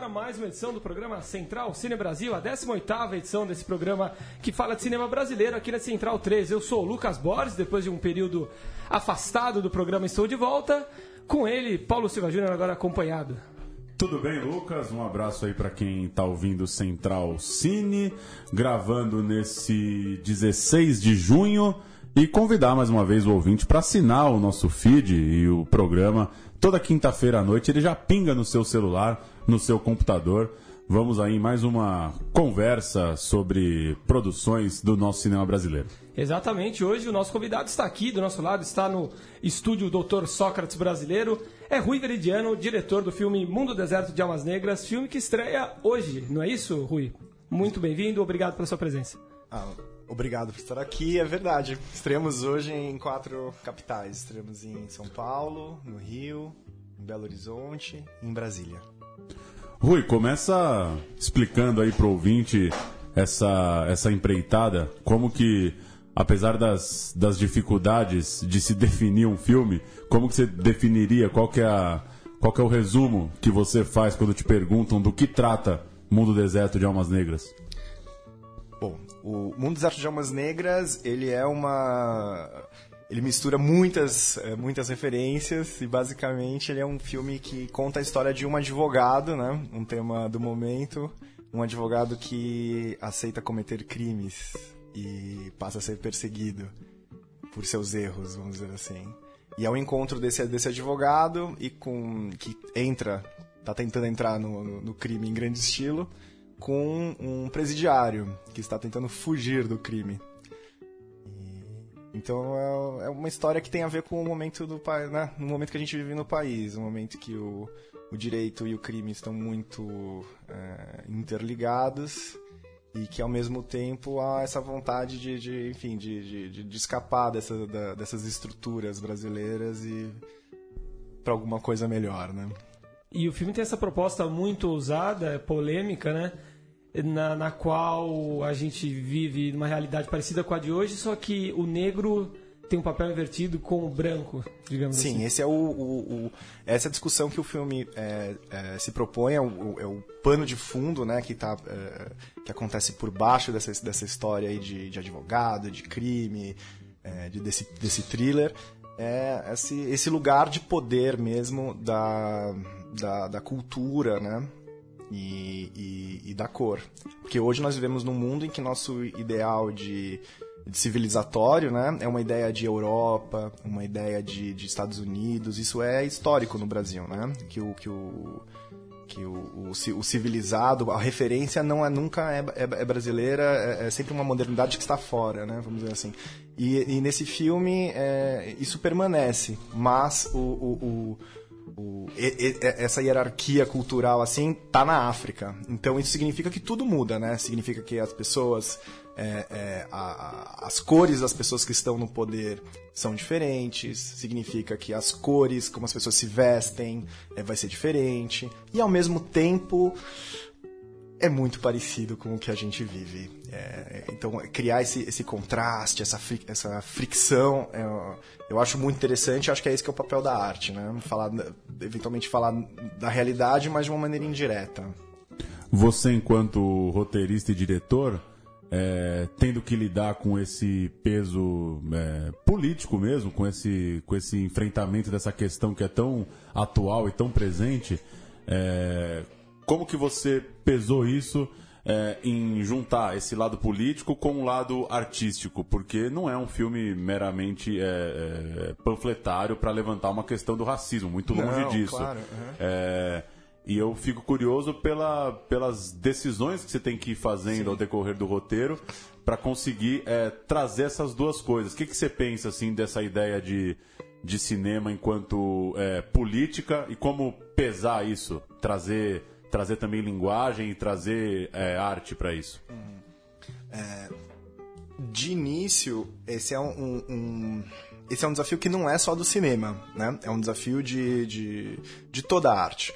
Agora mais uma edição do programa Central Cine Brasil, a 18ª edição desse programa que fala de cinema brasileiro aqui na Central 3. Eu sou o Lucas Borges, depois de um período afastado do programa estou de volta. Com ele, Paulo Silva Júnior agora acompanhado. Tudo bem, Lucas? Um abraço aí para quem está ouvindo Central Cine, gravando nesse 16 de junho e convidar mais uma vez o ouvinte para assinar o nosso feed e o programa. Toda quinta-feira à noite ele já pinga no seu celular, no seu computador. Vamos aí em mais uma conversa sobre produções do nosso cinema brasileiro. Exatamente, hoje o nosso convidado está aqui, do nosso lado, está no estúdio Doutor Sócrates Brasileiro. É Rui Veridiano, diretor do filme Mundo Deserto de Almas Negras, filme que estreia hoje, não é isso, Rui? Muito bem-vindo, obrigado pela sua presença. Ah, obrigado por estar aqui, é verdade. Estreamos hoje em quatro capitais. Estreamos em São Paulo, no Rio, em Belo Horizonte e em Brasília. Rui, começa explicando aí pro ouvinte essa, essa empreitada, como que, apesar das, das dificuldades de se definir um filme, como que você definiria, qual que é, a, qual que é o resumo que você faz quando te perguntam do que trata Mundo Deserto de Almas Negras? O Mundo Deserto de Almas Negras, ele é uma ele mistura muitas, muitas referências e basicamente ele é um filme que conta a história de um advogado, né? Um tema do momento, um advogado que aceita cometer crimes e passa a ser perseguido por seus erros, vamos dizer assim. E é o um encontro desse, desse advogado e com que entra, tá tentando entrar no, no crime em grande estilo, com um presidiário que está tentando fugir do crime. Então é, uma história que tem a ver com o momento do né? No momento que a gente vive no país, um momento que o, o direito e o crime estão muito é, interligados e que ao mesmo tempo há essa vontade de, de enfim, de, de, de escapar dessa, da, dessas estruturas brasileiras e para alguma coisa melhor, né? E o filme tem essa proposta muito ousada, polêmica, né? Na, na qual a gente vive numa realidade parecida com a de hoje, só que o negro tem um papel invertido com o branco, digamos Sim, assim. Sim, esse é o, o, o, essa é a discussão que o filme é, é, se propõe, é o, é o, pano de fundo né, que, tá, é, que acontece por baixo dessa, dessa história aí de, de advogado, de crime, é, de, desse, desse thriller. É esse, esse lugar de poder mesmo da, da, da cultura, né? E, e, e, da cor. Porque hoje nós vivemos num mundo em que nosso ideal de, civilizatório né, é uma ideia de Europa, uma ideia de, de, Estados Unidos. Isso é histórico no Brasil, né? Que o, que o, que o, o, o civilizado, a referência não é nunca é, é, é brasileira, é, é, sempre uma modernidade que está fora, né? Vamos dizer assim. E, e nesse filme é, isso permanece, mas o, o o, e, e, essa hierarquia cultural assim tá na África. Então isso significa que tudo muda, né? Significa que as pessoas, é, é, a, a, as cores das pessoas que estão no poder são diferentes. Significa que as cores, como as pessoas se vestem, é, vai ser diferente. E ao mesmo tempo é muito parecido com o que a gente vive. É, então, criar esse, esse contraste, essa, essa fricção, é, eu acho muito interessante. Acho que é esse que é o papel da arte, né? Falar, eventualmente falar da realidade, mas de uma maneira indireta. Você, enquanto roteirista e diretor, é, tendo que lidar com esse peso é, político mesmo, com esse, com esse enfrentamento dessa questão que é tão atual e tão presente, é, como que você pesou isso é, em juntar esse lado político com o lado artístico? Porque não é um filme meramente é, é, panfletário para levantar uma questão do racismo, muito longe não, disso. Claro, uhum. e eu fico curioso pela, pelas decisões que você tem que ir fazendo Sim. ao decorrer do roteiro para conseguir é, trazer essas duas coisas. O que, que você pensa assim dessa ideia de, de cinema enquanto é, política e como pesar isso, trazer trazer também linguagem e trazer é, arte para isso? Uhum. É, de início, esse é um, um, esse é um desafio que não é só do cinema, né? É um desafio de, de, de toda a arte.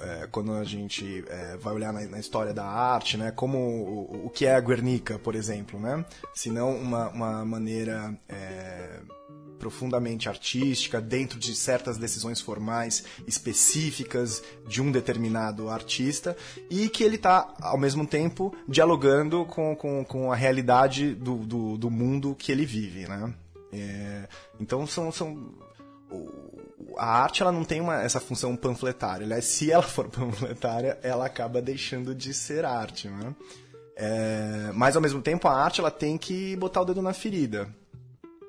É, quando a gente é, vai olhar na, na, história da arte, né? Como o, o que é a Guernica, por exemplo, né? Se não uma, uma maneira... É, profundamente artística, dentro de certas decisões formais específicas de um determinado artista, e que ele está, ao mesmo tempo, dialogando com, com, com a realidade do, do, do mundo que ele vive. Né? É, então, são, são a arte ela não tem uma, essa função panfletária. Aliás, se ela for panfletária, ela acaba deixando de ser arte. Né? É, mas, ao mesmo tempo, a arte ela tem que botar o dedo na ferida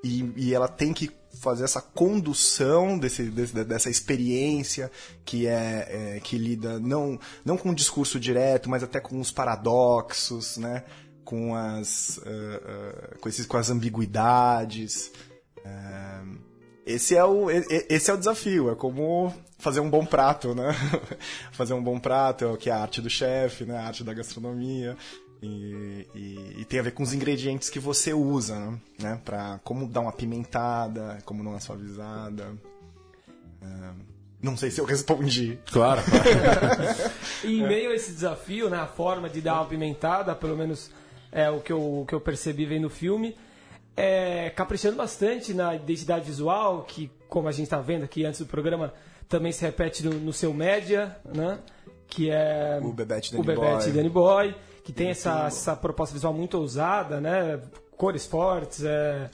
e, e ela tem que fazer essa condução desse, desse, dessa experiência que é, é, que lida não não com o discurso direto mas até com os paradoxos né? Com as uh, uh, com, esses, com as ambiguidades. Uh, esse é o esse é o desafio é como fazer um bom prato né? Fazer um bom prato é que é a arte do chefe né? A arte da gastronomia e, e, e, tem a ver com os ingredientes que você usa, né? né? Pra como dar uma pimentada, como dar uma suavizada. É, não sei se eu respondi. Claro. claro. e em meio a esse desafio, né, a forma de dar uma pimentada, pelo menos é o que eu, o que eu percebi vendo o filme, é caprichando bastante na identidade visual, que, como a gente está vendo aqui antes do programa, também se repete no, no seu média, né? Que é o Bebete Danny o Bebete Boy. Danny Boy que tem essa, essa proposta visual muito ousada, né? Cores fortes, é,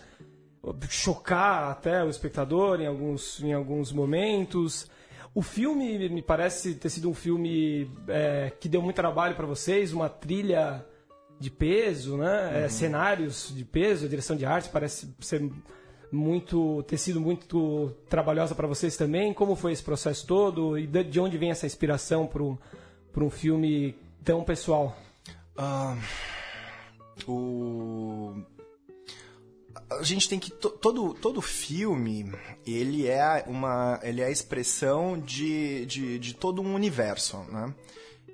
chocar até o espectador em alguns, em alguns momentos. O filme me parece ter sido um filme é, que deu muito trabalho para vocês, uma trilha de peso, né? É, uhum. É, cenários de peso, direção de arte parece ser muito ter sido muito trabalhosa para vocês também. Como foi esse processo todo e de onde vem essa inspiração para um filme tão pessoal? Uh, o a gente tem que todo todo filme ele é uma ele é a expressão de, de, de todo um universo né?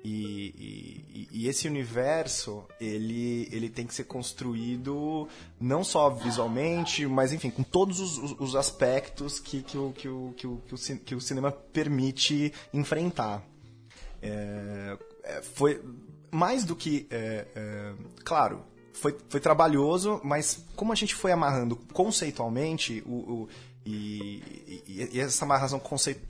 E, e, e, esse universo ele ele tem que ser construído não só visualmente mas enfim com todos os, os aspectos que, que, o, que, o, que, o, que, o, que o cinema permite enfrentar. É foi mais do que. É, é, claro, foi, foi trabalhoso, mas como a gente foi amarrando conceitualmente, o, o e, e, e, essa amarração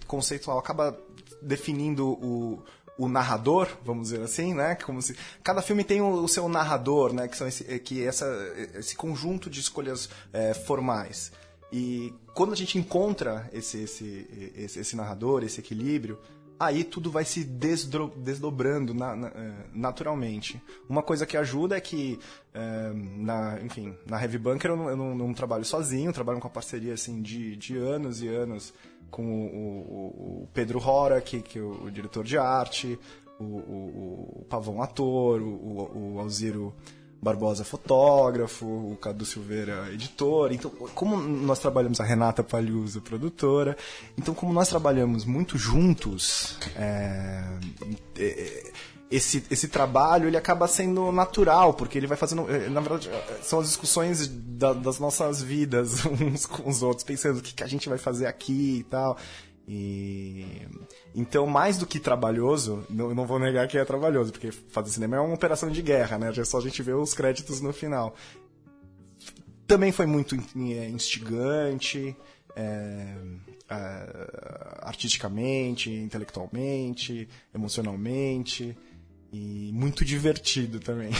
conceitual acaba definindo o, o narrador, vamos dizer assim, né? Como se cada filme tem o, o seu narrador, né? Que são esse, que essa, esse conjunto de escolhas é, formais. E quando a gente encontra esse, esse, esse, esse narrador, esse equilíbrio, aí tudo vai se desdro, desdobrando na, na, é, naturalmente. Uma coisa que ajuda é que, é, na, enfim, na Heavy Bunker eu, não, eu não, trabalho sozinho, trabalho com a parceria assim, de, de anos e anos com o, o, o Pedro Rora, que, que é o, o, diretor de arte, o, o Pavão ator, o, o Alziro Barbosa fotógrafo, o Cadu Silveira editor. Então, como nós trabalhamos, a Renata Palhuso produtora, então como nós trabalhamos muito juntos, é, é, esse, esse trabalho ele acaba sendo natural, porque ele vai fazendo. É, na verdade, são as discussões da, das nossas vidas uns com os outros, pensando o que, que a gente vai fazer aqui e tal. E então, mais do que trabalhoso, não, não vou negar que é trabalhoso, porque fazer cinema é uma operação de guerra, né? É só a gente ver os créditos no final. Também foi muito é, instigante, é, é, artisticamente, intelectualmente, emocionalmente e muito divertido também.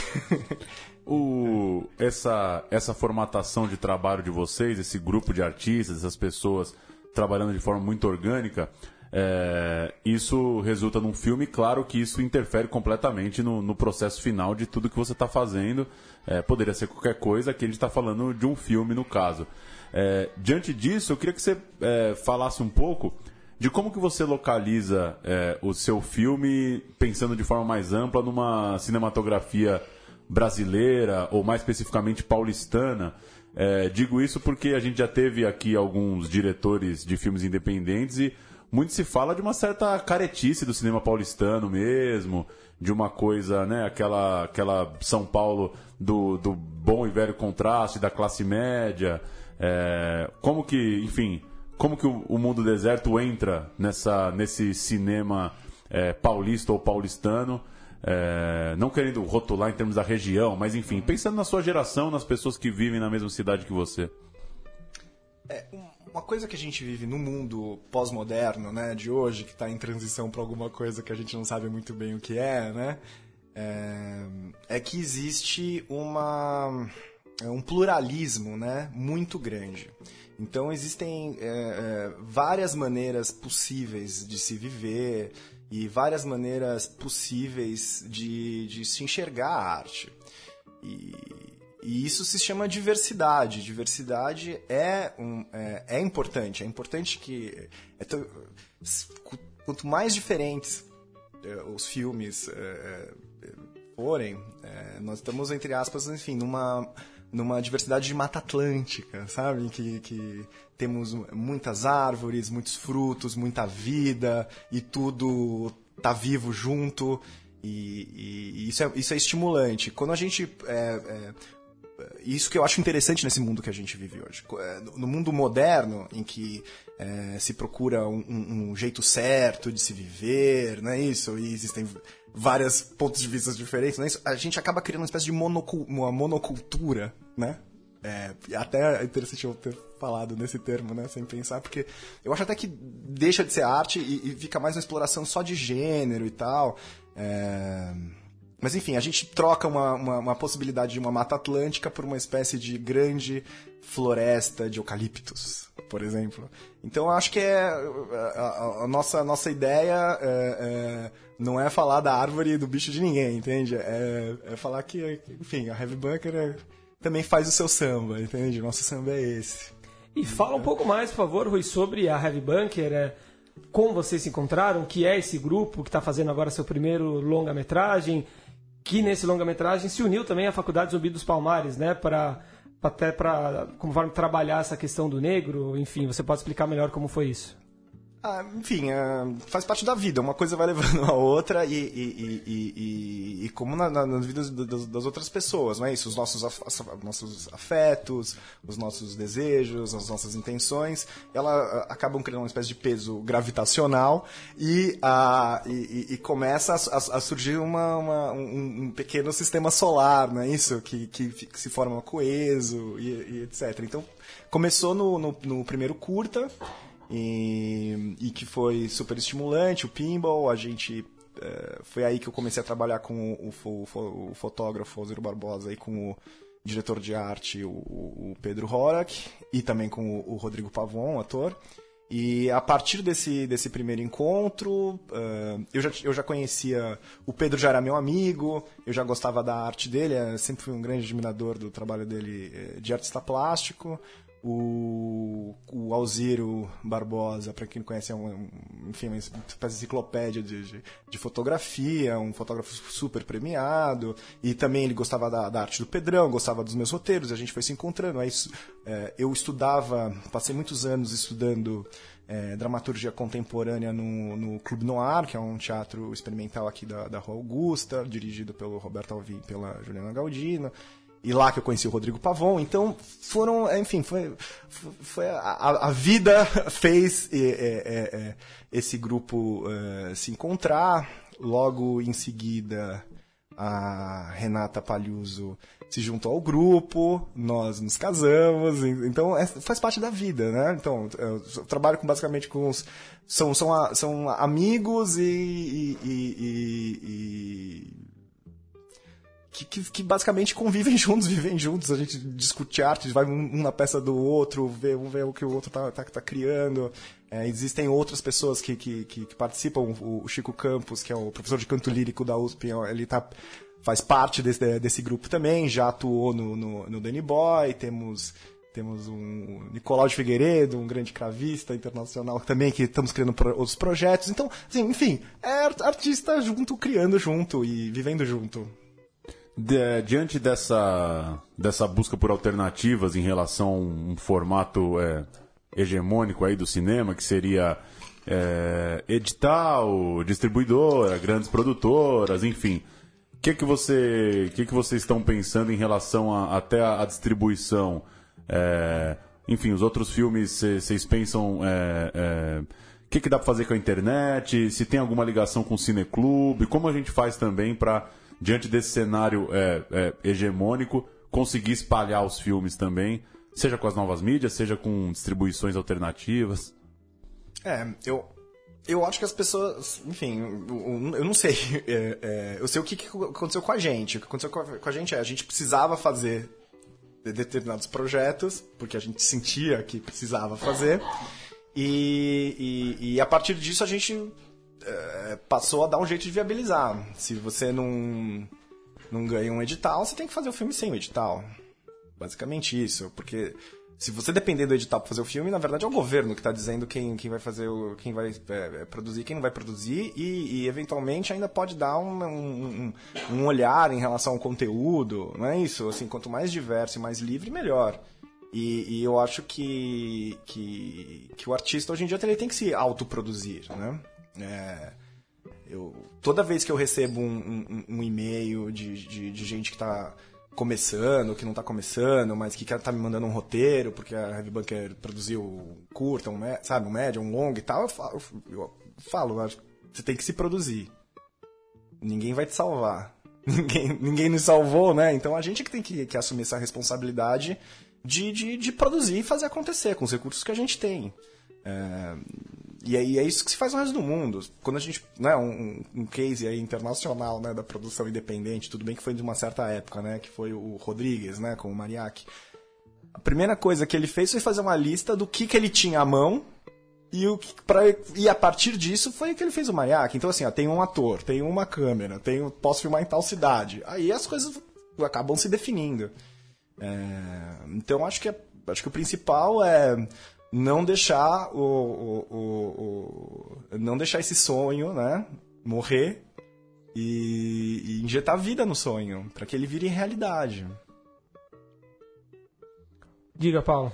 o, essa, essa formatação de trabalho de vocês, esse grupo de artistas, essas pessoas trabalhando de forma muito orgânica, é, isso resulta num filme, claro que isso interfere completamente no, no processo final de tudo que você está fazendo. É, poderia ser qualquer coisa, aqui a gente está falando de um filme no caso. É, diante disso, eu queria que você é, falasse um pouco de como que você localiza é, o seu filme, pensando de forma mais ampla, numa cinematografia brasileira, ou mais especificamente paulistana. É, digo isso porque a gente já teve aqui alguns diretores de filmes independentes e muito se fala de uma certa caretice do cinema paulistano mesmo, de uma coisa, né, aquela, aquela São Paulo do, do bom e velho contraste, da classe média. É, como que, enfim, como que o, o, mundo deserto entra nessa, nesse cinema é, paulista ou paulistano? É, não querendo rotular em termos da região, mas enfim, pensando na sua geração, nas pessoas que vivem na mesma cidade que você. É, uma coisa que a gente vive no mundo pós-moderno, né, de hoje, que está em transição para alguma coisa que a gente não sabe muito bem o que é, né, é, é que existe uma é um pluralismo, né, muito grande. Então existem é, é, várias maneiras possíveis de se viver e várias maneiras possíveis de, de se enxergar a arte. E e isso se chama diversidade. Diversidade é, um, é, é importante. É importante que. É tão, quanto mais diferentes é, os filmes é, é, forem, nós estamos, entre aspas, enfim, numa, numa diversidade de Mata Atlântica, sabe? Que, que temos muitas árvores, muitos frutos, muita vida e tudo tá vivo junto. E, e, isso, é, isso é estimulante. Quando a gente é, isso que eu acho interessante nesse mundo que a gente vive hoje. É, no mundo moderno, em que é, se procura um, um, jeito certo de se viver, não é isso? E existem vários pontos de vista diferentes, é isso? A gente acaba criando uma espécie de uma monocultura, né? É, até é interessante eu ter falado nesse termo, né? Sem pensar, porque eu acho até que deixa de ser arte e, e fica mais uma exploração só de gênero e tal. É mas enfim, a gente troca uma, uma, uma, possibilidade de uma mata atlântica por uma espécie de grande floresta de eucaliptos, por exemplo. Então acho que é a, a nossa, nossa ideia é, é, não é falar da árvore e do bicho de ninguém, entende? É, é falar que, enfim, a Heavy Bunker é, também faz o seu samba, entende? Nosso samba é esse. E fala um pouco mais, por favor, Rui, sobre a Heavy Bunker. É, como vocês se encontraram, que é esse grupo que está fazendo agora seu primeiro longa-metragem, que nesse longa-metragem se uniu também à Faculdade Zumbi dos Palmares, né, para até para como forma trabalhar essa questão do negro, enfim, você pode explicar melhor como foi isso? Ah, enfim, é, faz parte da vida. Uma coisa vai levando a outra e, e, e, e como na, na, nas vidas das, das, outras pessoas, não é isso? Os nossos, af, nossos afetos, os nossos desejos, as nossas intenções, ela acabam criando uma espécie de peso gravitacional e, a, e, começa a, a surgir uma, uma, um, um, pequeno sistema solar, não é isso? Que, que, que se forma coeso e, etc. Então, começou no, no, no primeiro curta e, e que foi super estimulante, o pinball, a gente é, foi aí que eu comecei a trabalhar com o, o, o fotógrafo Oziro Barbosa e com o diretor de arte, o, o Pedro Horak, e também com o, Rodrigo Pavon, ator. E a partir desse, desse primeiro encontro, uh, eu, já, eu já conhecia. O Pedro já era meu amigo, eu já gostava da arte dele, sempre fui um grande admirador do trabalho dele eh, de artista plástico. O, o Alziro Barbosa, para quem não conhece, é um, enfim, uma espécie de enciclopédia de, de, de, fotografia, um fotógrafo super premiado. E também ele gostava da, da, arte do Pedrão, gostava dos meus roteiros, a gente foi se encontrando. Aí, é, eu estudava, passei muitos anos estudando é, dramaturgia contemporânea no, no Clube Noir, que é um teatro experimental aqui da, da Rua Augusta, dirigido pelo Roberto Alvim e pela Juliana Galdino e lá que eu conheci o Rodrigo Pavon. Então, foram, enfim, foi, foi a, a vida fez é, é, é, esse grupo uh, se encontrar. Logo em seguida, a Renata Palhuso se juntou ao grupo, nós nos casamos, então é, faz parte da vida, né? Então, eu trabalho com, basicamente com os. São, são, são amigos e, e, e, e que, que, que, basicamente convivem juntos, vivem juntos, a gente discute arte, vai um, na peça do outro, vê, um vê o que o outro tá, tá, tá criando. É, existem outras pessoas que, que, que, que participam, o, o, Chico Campos, que é o professor de canto lírico da USP, ele tá, faz parte desse, desse grupo também, já atuou no, no, no Danny Boy, temos temos um Nicolau de Figueiredo, um grande cravista internacional também, que estamos criando outros projetos. Então, assim, enfim, é artista junto, criando junto e vivendo junto. De, diante dessa, dessa busca por alternativas em relação a um formato é, hegemônico aí do cinema, que seria é, edital, distribuidora, grandes produtoras, enfim. O que, que, você, que, que vocês estão pensando em relação a, até a, a distribuição? É, enfim, os outros filmes, vocês pensam. É, é, o que, que dá para fazer com a internet? Se tem alguma ligação com o cineclube? Como a gente faz também para, diante desse cenário é, é, hegemônico, conseguir espalhar os filmes também? Seja com as novas mídias, seja com distribuições alternativas? É, eu, eu acho que as pessoas, enfim, eu, eu não sei. É, é, eu sei o que, que, aconteceu com a gente. O que aconteceu com a, com a, gente é a gente precisava fazer determinados projetos, porque a gente sentia que precisava fazer. E, e, e a partir disso a gente é, passou a dar um jeito de viabilizar. Se você não, não ganha um edital, você tem que fazer o filme sem o edital. Basicamente isso, porque se você depender do edital para fazer o filme, na verdade é o governo que está dizendo quem, quem vai fazer o, quem vai é, produzir, quem não vai produzir e, e eventualmente ainda pode dar um, um, um, olhar em relação ao conteúdo, não é isso? Assim, quanto mais diverso e mais livre, melhor. E, e eu acho que, que, que o artista hoje em dia ele tem que se autoproduzir, né? É, eu, toda vez que eu recebo um, um, um e-mail de, de, de gente que está começando, que não está começando, mas que quer tá me mandando um roteiro, porque a Heavy Bunker produziu curta, um, sabe, um médio, um longo e tal, eu falo, eu falo, você tem que se produzir. Ninguém vai te salvar. Ninguém, ninguém nos salvou, né? Então a gente que tem que, que assumir essa responsabilidade de, de, de, produzir e fazer acontecer com os recursos que a gente tem. É, e aí é isso que se faz no resto do mundo. Quando a gente, né, um, um case aí internacional, né, da produção independente, tudo bem que foi de uma certa época, né, que foi o Rodrigues, né, com o Mariachi. A primeira coisa que ele fez foi fazer uma lista do que, que ele tinha à mão e, o pra, e a partir disso foi que ele fez o Mariachi. Então, assim, ó, tem um ator, tem uma câmera, tem, posso filmar em tal cidade. Aí as coisas acabam se definindo. É, então, acho que, é, acho que o principal é não deixar o, o, o, o, não deixar esse sonho, né, morrer e, e injetar vida no sonho para que ele vire realidade. Diga, Paulo.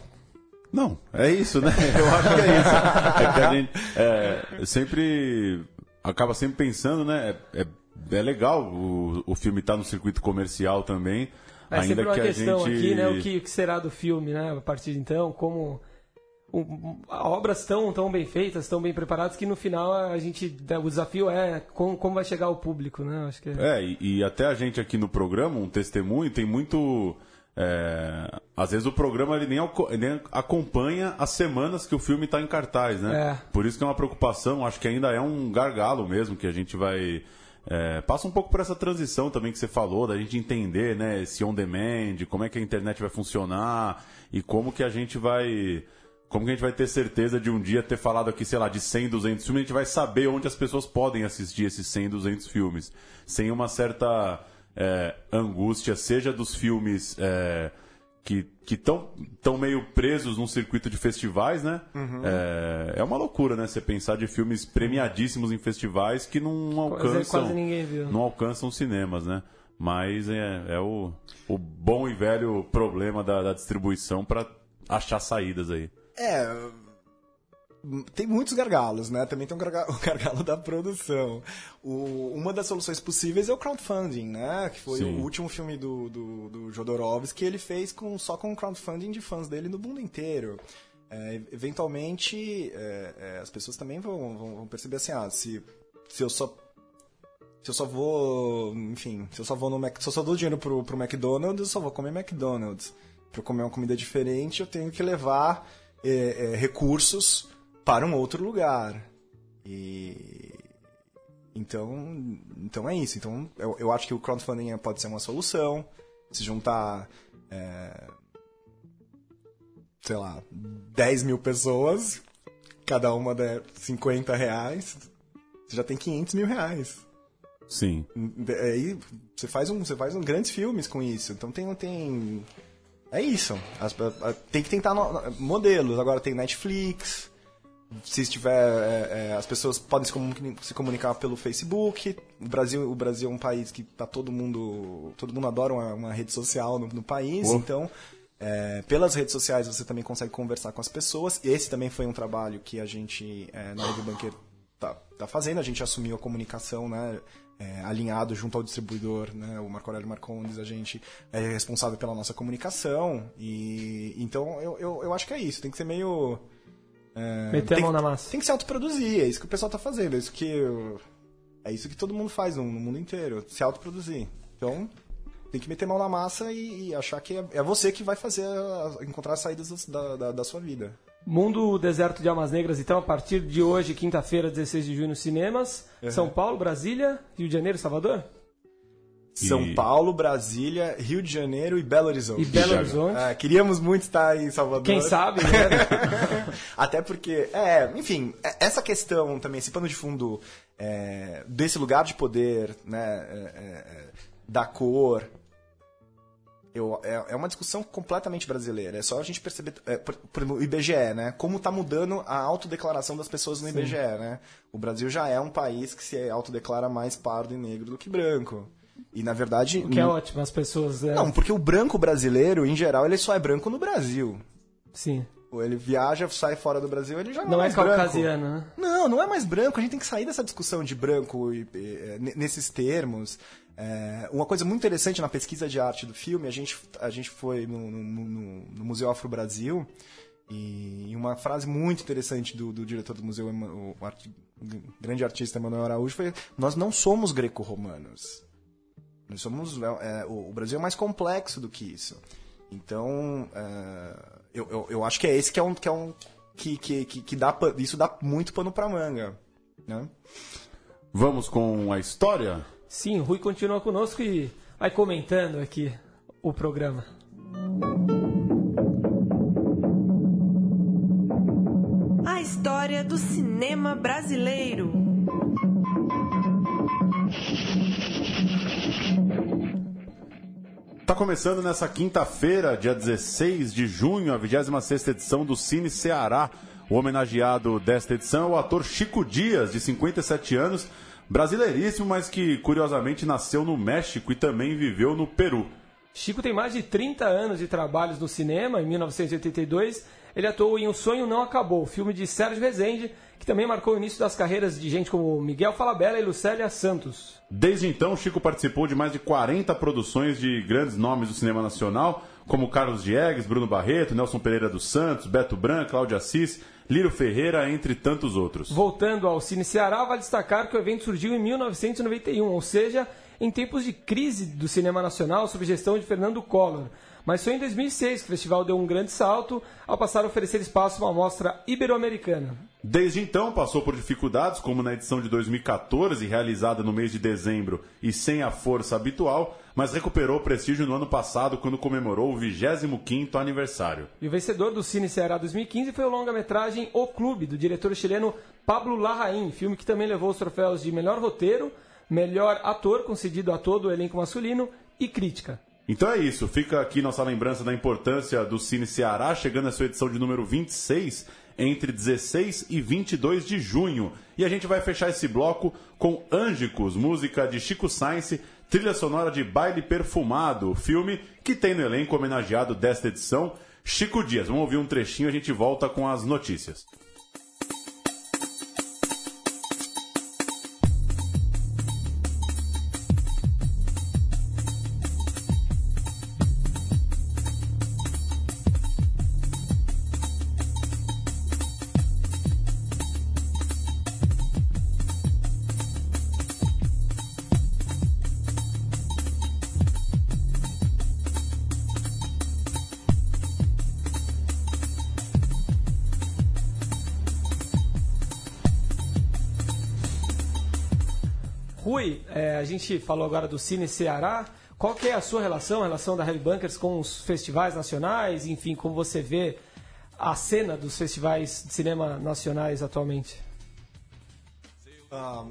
Não, é isso, né? Eu acho que é isso. É que a gente é, sempre acaba sempre pensando, né? É, é, é legal o, o filme estar tá no circuito comercial também. É ainda sempre uma que questão gente... aqui, né? O que, o que será do filme, né? A partir de então, como obras tão, tão bem feitas, tão bem preparadas, que no final a gente. O desafio é como, como vai chegar ao público, né? Acho que é, é e, e, até a gente aqui no programa, um testemunho, tem muito. É, às vezes o programa ele nem, nem, acompanha as semanas que o filme está em cartaz, né? É. Por isso que é uma preocupação, acho que ainda é um gargalo mesmo que a gente vai. É, passa um pouco por essa transição também que você falou, da gente entender né, esse on-demand, como é que a internet vai funcionar e como que a gente vai como que a gente vai ter certeza de um dia ter falado aqui, sei lá, de 100, 200 filmes? A gente vai saber onde as pessoas podem assistir esses 100, 200 filmes. Sem uma certa é, angústia, seja dos filmes é, que estão tão meio presos num circuito de festivais, né? Uhum. É, é uma loucura, né? Você pensar de filmes premiadíssimos em festivais que não alcançam, quase não alcançam cinemas, né? Mas é, é o, o bom e velho problema da, da distribuição para achar saídas aí. É. Tem muitos gargalos, né? Também tem o gargalo, o gargalo da produção. O, uma das soluções possíveis é o crowdfunding, né? Que foi Sim. o último filme do, do, do Jodorowsky que ele fez com, só com crowdfunding de fãs dele no mundo inteiro. É, eventualmente, é, é, as pessoas também vão, vão, vão, perceber assim, ah, se, se eu só se eu só vou, enfim, se eu só vou no Mac, se eu só dou dinheiro pro, pro McDonald's, eu só vou comer McDonald's. Para comer uma comida diferente, eu tenho que levar é, é, recursos para um outro lugar. E então, então é isso. Então eu, eu acho que o crowdfunding pode ser uma solução. Se juntar, é, sei lá, 10 mil pessoas, cada uma der 50 reais, você já tem 500 mil reais. Sim. Aí você faz um, você faz um grandes filmes com isso. Então tem, tem é isso. As, tem que tentar no, modelos. Agora tem Netflix. Se estiver. É, é, as pessoas podem se comunicar, se comunicar, pelo Facebook. O Brasil, o Brasil é um país que tá todo mundo. Todo mundo adora uma, uma rede social no, no país. Oh. Então É, pelas redes sociais você também consegue conversar com as pessoas. Esse também foi um trabalho que a gente, é, na Rede Banqueiro, tá, tá fazendo. A gente assumiu a comunicação, né? É, alinhado junto ao distribuidor, né? O Marco Aurélio Marcondes, a gente é responsável pela nossa comunicação. E então eu, eu, eu acho que é isso. Tem que ser meio. É, Meter a mão na massa. Tem que se autoproduzir, é isso que o pessoal tá fazendo. É isso que, eu- é isso que todo mundo faz no, no mundo inteiro. Se autoproduzir. Então, tem que meter a mão na massa e, e achar que é, é você que vai fazer a- encontrar as saídas da, da, da sua vida. Mundo Deserto de Almas Negras, então, a partir de hoje, quinta-feira, 16 de junho, nos cinemas. São Paulo, Brasília, Rio de Janeiro, Salvador? São Paulo, Brasília, Rio de Janeiro e Belo Horizonte. E Belo Horizonte. É, queríamos muito estar em Salvador. Quem sabe, né? Até porque, é, enfim, é- essa questão também, esse pano de fundo é, desse lugar de poder, né, é, é, é, da cor, eu, é, é uma discussão completamente brasileira. É só a gente perceber, é, por, por o IBGE, né, como está mudando a autodeclaração das pessoas no IBGE, né? O Brasil já é um país que se autodeclara mais pardo e negro do que branco. E, na verdade... O que é ótimo, as pessoas... é, Não, porque o branco brasileiro, em geral, ele só é branco no Brasil. Sim. Ou Ele viaja, sai fora do Brasil, ele já não, Não é branco. caucasiano, né? Não, não é mais branco. A gente tem que sair dessa discussão de branco e, e, é, nesses termos. É, uma coisa muito interessante na pesquisa de arte do filme, a gente, a gente foi no, no- no- Museu Afro Brasil e uma frase muito interessante do, do diretor do museu, o, art- o grande artista Emanuel Araújo, foi: Nós não somos greco-romanos. Nós somos. é, o, o Brasil é mais complexo do que isso. Então, é, eu, eu, eu acho que é esse que é um. Que, é um, que, que, que, que dá, isso dá muito pano pra manga. Né? Vamos com a história? Sim, o Rui continua conosco e vai comentando aqui o programa. A história do cinema brasileiro. Tá começando nessa quinta-feira, dia 16 de junho, a 26ª edição do Cine Ceará. O homenageado desta edição é o ator Chico Dias, de 57 anos, brasileiríssimo, mas que curiosamente nasceu no México e também viveu no Peru. Chico tem mais de 30 anos de trabalhos no cinema. Em 1982, ele atuou em O Sonho Não Acabou, filme de Sérgio Rezende, que também marcou o início das carreiras de gente como Miguel Falabella e Lucélia Santos. Desde então, Chico participou de mais de 40 produções de grandes nomes do cinema nacional, como Carlos Diegues, Bruno Barreto, Nelson Pereira dos Santos, Beto Branco, Cláudio Assis, Lírio Ferreira, entre tantos outros. Voltando ao Cine Ceará, vale destacar que o evento surgiu em 1991, ou seja, em tempos de crise do cinema nacional sob gestão de Fernando Collor. Mas foi em 2006 que o festival deu um grande salto ao passar a oferecer espaço a uma mostra ibero-americana. Desde então, passou por dificuldades, como na edição de 2014, realizada no mês de dezembro e sem a força habitual, mas recuperou o prestígio no ano passado, quando comemorou o 25º aniversário. E o vencedor do Cine Ceará 2015 foi o longa-metragem O Clube, do diretor chileno Pablo Larraín, filme que também levou os troféus de melhor roteiro, melhor ator concedido a todo o elenco masculino e crítica. Então é isso, fica aqui nossa lembrança da importância do Cine Ceará, chegando à sua edição de número 26, entre 16 e 22 de junho. E a gente vai fechar esse bloco com Ângicos, música de Chico Sainz, trilha sonora de Baile Perfumado, filme que tem no elenco homenageado desta edição, Chico Dias. Vamos ouvir um trechinho e a gente volta com as notícias. Gente falou agora do Cine Ceará. Qual que é a sua relação, a relação da Heavy Bunkers com os festivais nacionais? Enfim, como você vê a cena dos festivais de cinema nacionais atualmente? Ah,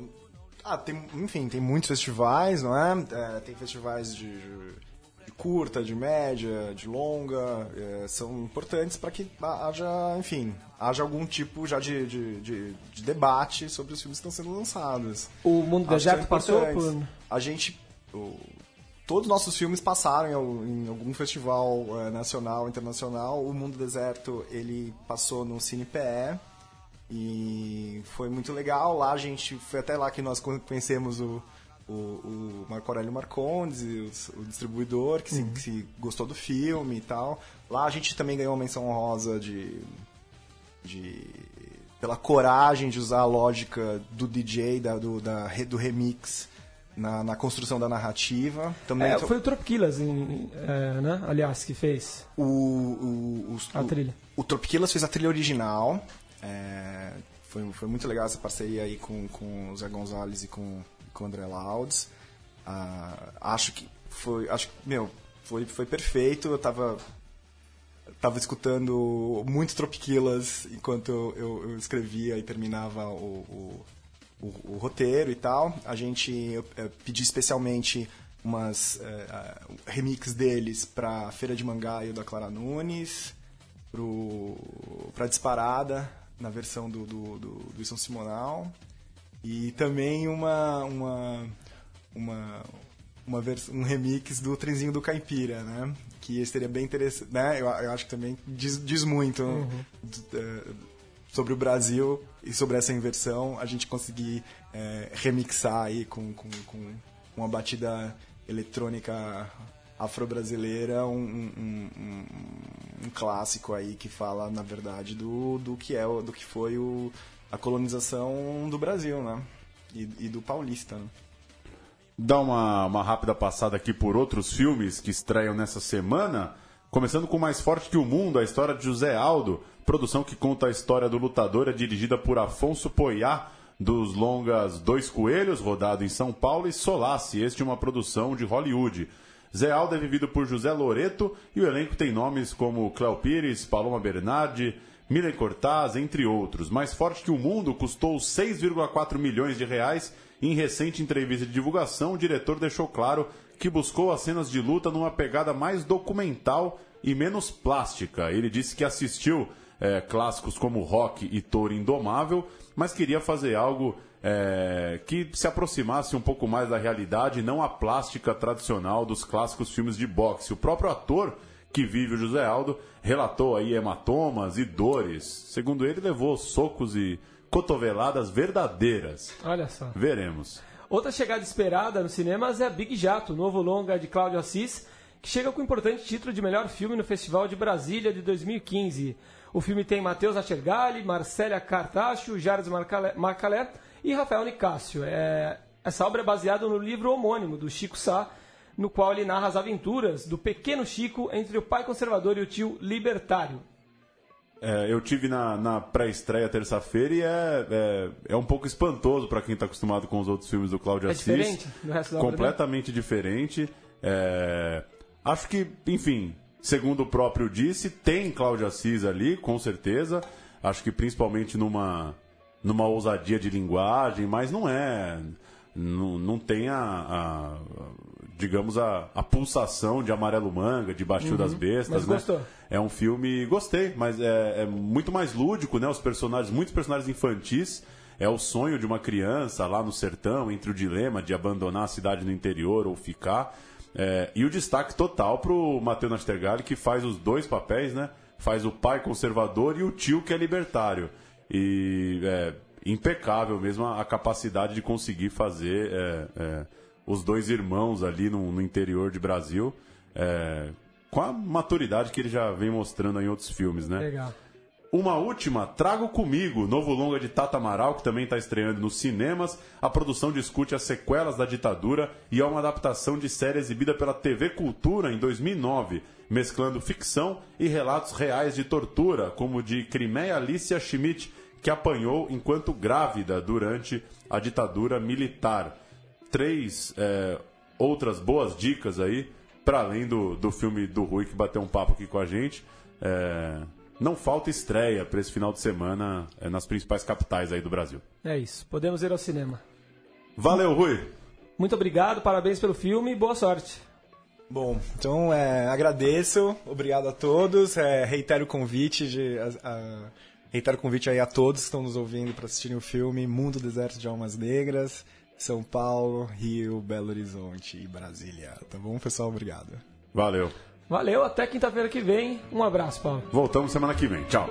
ah, tem, enfim, tem muitos festivais, não é? É, tem festivais de, de curta, de média, de longa, é, são importantes para que haja, enfim, haja algum tipo já de, de, de- de debate sobre os filmes que estão sendo lançados. O Mundo Deserto são passou por... A gente. o- todos os nossos filmes passaram em, em algum festival uh, nacional, internacional. O Mundo Deserto, ele passou no Cine PE e foi muito legal. Lá a gente, foi até lá que nós conhecemos o, o, o Marco Aurélio Marcondes, o, o distribuidor, que, uhum. se, que gostou do filme e tal. Lá a gente também ganhou uma menção honrosa de, de pela coragem de usar a lógica do DJ, da, do, da, do remix na, na construção da narrativa. Também é, foi o Tropquilas, é, né? aliás, que fez o, o, o a trilha. O, o Tropquilas fez a trilha original. É, foi, foi muito legal essa parceria aí com, com o Zé Gonzalez e com, com o André Laudes. Ah, acho que foi, acho meu, foi, foi perfeito. Eu tava tava escutando muito Tropquilas enquanto eu, eu escrevia e terminava o, o o, o roteiro e tal. A gente eu, eu pedi especialmente umas uh, remix deles para Feira de Mangá e o da Clara Nunes, para Disparada, na versão do, do, do, do Wilson Simonal. E também uma, uma, uma, uma um remix do Trenzinho do Caipira, né? Que seria bem interessante, né? Eu, eu acho que também diz, diz muito uhum. uh, sobre o Brasil e sobre essa inversão, a gente conseguir é, remixar aí com, com, com uma batida eletrônica afro-brasileira, um, um, um, um, clássico aí que fala, na verdade, do, do que é do que foi o, a colonização do Brasil, né? E, e do paulista. Né? Dá uma, uma rápida passada aqui por outros filmes que estreiam nessa semana. Começando com Mais Forte que o Mundo, a história de José Aldo, produção que conta a história do lutador, é dirigida por Afonso Poiá, dos longas Dois Coelhos, rodado em São Paulo, e Solace, este é uma produção de Hollywood. Zé Aldo é vivido por José Loreto e o elenco tem nomes como Cléo Pires, Paloma Bernardi, Milen Cortaz, entre outros. Mais forte que o mundo, custou 6,4 milhões de reais. Em recente entrevista de divulgação, o diretor deixou claro que buscou as cenas de luta numa pegada mais documental e menos plástica. Ele disse que assistiu é, clássicos como Rock e Toro Indomável, mas queria fazer algo é, que se aproximasse um pouco mais da realidade não a plástica tradicional dos clássicos filmes de boxe. O próprio ator que vive o José Aldo relatou aí hematomas e dores. Segundo ele, levou socos e cotoveladas verdadeiras. Olha só. Veremos. Outra chegada esperada nos cinemas é Big Jato, novo longa de Cláudio Assis, que chega com o importante título de melhor filme no Festival de Brasília de 2015. O filme tem Matheus Achergali, Marcélia Cartacho, Jardim Marcalé e Rafael Nicásio. É... Essa obra é baseada no livro homônimo do Chico Sá, no qual ele narra as aventuras do pequeno Chico entre o pai conservador e o tio libertário. É, eu tive na, na pré-estreia terça-feira e é, é, é, um pouco espantoso para quem está acostumado com os outros filmes do Cláudio é Assis. Diferente do resto da Completamente obra diferente. É, acho que, enfim, segundo o próprio disse, tem Cláudio Assis ali, com certeza. Acho que principalmente numa, numa ousadia de linguagem, mas não é. Não, não tem a, a digamos, a, a pulsação de Amarelo Manga, de Baixio uhum, das Bestas. Né? gostou? É um filme, gostei, mas é, é, muito mais lúdico, né? Os personagens, muitos personagens infantis. É o sonho de uma criança lá no sertão, entre o dilema de abandonar a cidade no interior ou ficar. É, e o destaque total pro Matheus Nastergalli, que faz os dois papéis, né? Faz o pai conservador e o tio que é libertário. E é impecável mesmo a, a capacidade de conseguir fazer é, é os dois irmãos ali no, no interior de Brasil, é, com a maturidade que ele já vem mostrando em outros filmes, né? Legal. Uma última, Trago Comigo, novo longa de Tata Amaral, que também está estreando nos cinemas. A produção discute as sequelas da ditadura e é uma adaptação de série exibida pela TV Cultura em 2009, mesclando ficção e relatos reais de tortura, como o de Crimeia Alicia Schmidt, que apanhou enquanto grávida durante a ditadura militar três é, outras boas dicas aí, para além do, do filme do Rui que bateu um papo aqui com a gente. É, não falta estreia para esse final de semana é, nas principais capitais aí do Brasil. É isso, podemos ir ao cinema. Valeu, Rui! Muito obrigado, parabéns pelo filme e boa sorte. Bom, então é, agradeço, obrigado a todos, é, reitero o convite de, a, a, reitero o convite aí a todos que estão nos ouvindo para assistirem o filme Mundo Deserto de Almas Negras São Paulo, Rio, Belo Horizonte e Brasília. Tá bom, pessoal? Obrigado. Valeu. Valeu, até quinta-feira que vem. Um abraço, Paulo. Voltamos semana que vem. Tchau.